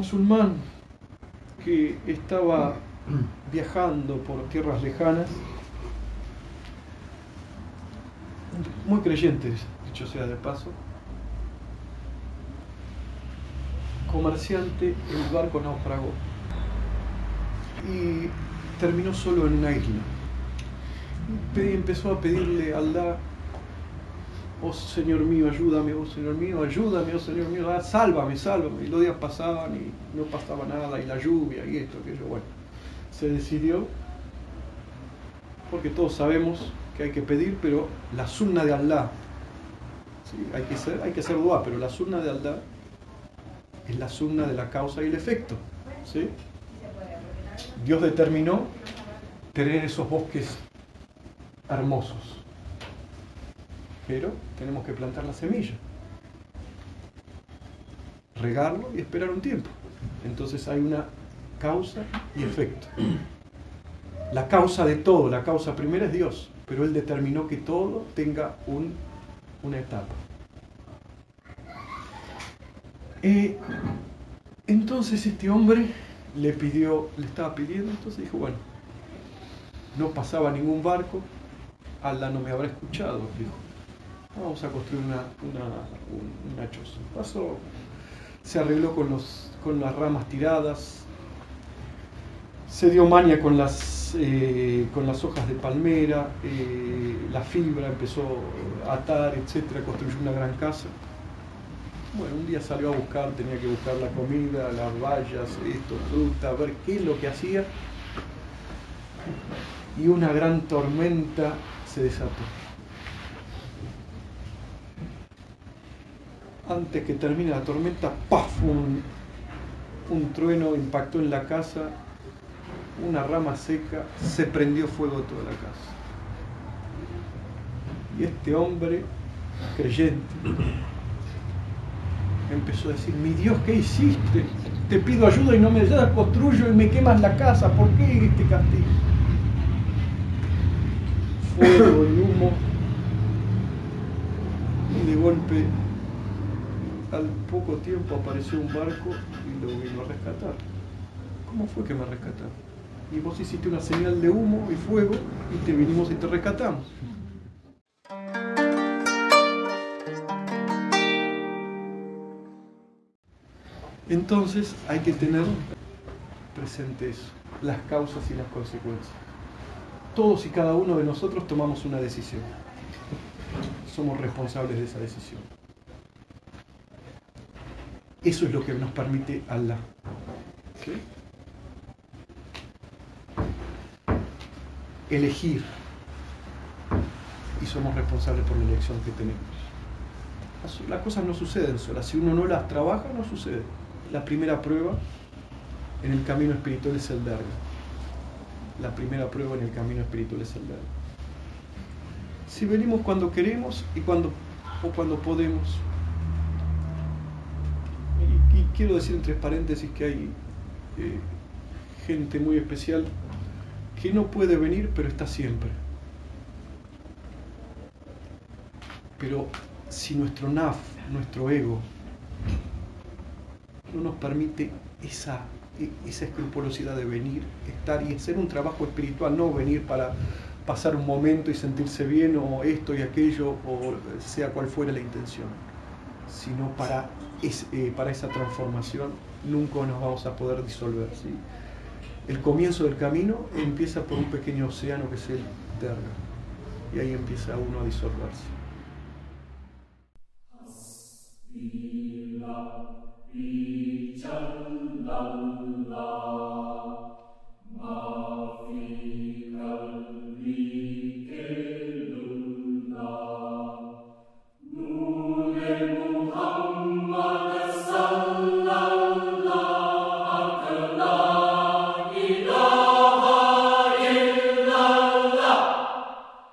musulmán que estaba viajando por tierras lejanas, muy creyentes, dicho sea de paso, comerciante, el barco naufragó y terminó solo en una isla. Empezó a pedirle a Allah, oh Señor mío, ayúdame, oh Señor mío, ayúdame, oh Señor mío, ah, sálvame, sálvame. Y los días pasaban y no pasaba nada, y la lluvia y esto, aquello, bueno. Se decidió, porque todos sabemos que hay que pedir, pero la sunna de Allah, hay, que ser, hay que hacer dua, pero la sunna de Allah es la sunna de la causa y el efecto. ¿sí? Dios determinó tener esos bosques hermosos. Pero tenemos que plantar la semilla, regarlo y esperar un tiempo. Entonces hay una causa y efecto. La causa de todo, la causa primera es Dios, pero Él determinó que todo tenga un, una etapa. Eh, entonces este hombre le pidió, le estaba pidiendo, entonces dijo, bueno, no pasaba ningún barco, Allah no me habrá escuchado, dijo, vamos a construir una, una, choza. Pasó, se arregló con, los, con las ramas tiradas, se dio mania con las, eh, con las hojas de palmera, eh, la fibra, empezó a atar, etcétera, construyó una gran casa. Bueno, un día salió a buscar, tenía que buscar la comida, las vallas, esto, fruta, a ver qué es lo que hacía. Y una gran tormenta se desató. Antes que termine la tormenta, ¡paf! Un, trueno impactó en la casa, una rama seca, se prendió fuego toda la casa. Y este hombre, creyente, empezó a decir, mi Dios, ¿qué hiciste? Te pido ayuda y no me das, construyo y me quemas la casa, ¿por qué este castigo? Fuego y humo. Y de golpe, al poco tiempo apareció un barco y lo vino a rescatar. ¿Cómo fue que me rescataron? Y vos hiciste una señal de humo y fuego y te vinimos y te rescatamos. Entonces hay que tener presente eso, las causas y las consecuencias. Todos y cada uno de nosotros tomamos una decisión. Somos responsables de esa decisión. Eso es lo que nos permite Allah. Elegir. Y somos responsables por la elección que tenemos. Las cosas no suceden solas. Si uno no las trabaja, no sucede la primera prueba en el camino espiritual es el darle. La primera prueba en el camino espiritual es el darle. Si venimos cuando queremos y cuando, o cuando podemos. Y, quiero decir entre paréntesis que hay eh, gente muy especial que no puede venir, pero está siempre. Pero si nuestro naf, nuestro ego, no nos permite esa, esa escrupulosidad de venir, estar y hacer un trabajo espiritual, no venir para pasar un momento y sentirse bien o esto y aquello o sea cual fuera la intención, sino para, eh, para esa transformación nunca nos vamos a poder disolver. El comienzo del camino empieza por un pequeño océano que es el Terra y ahí empieza uno a disolverse.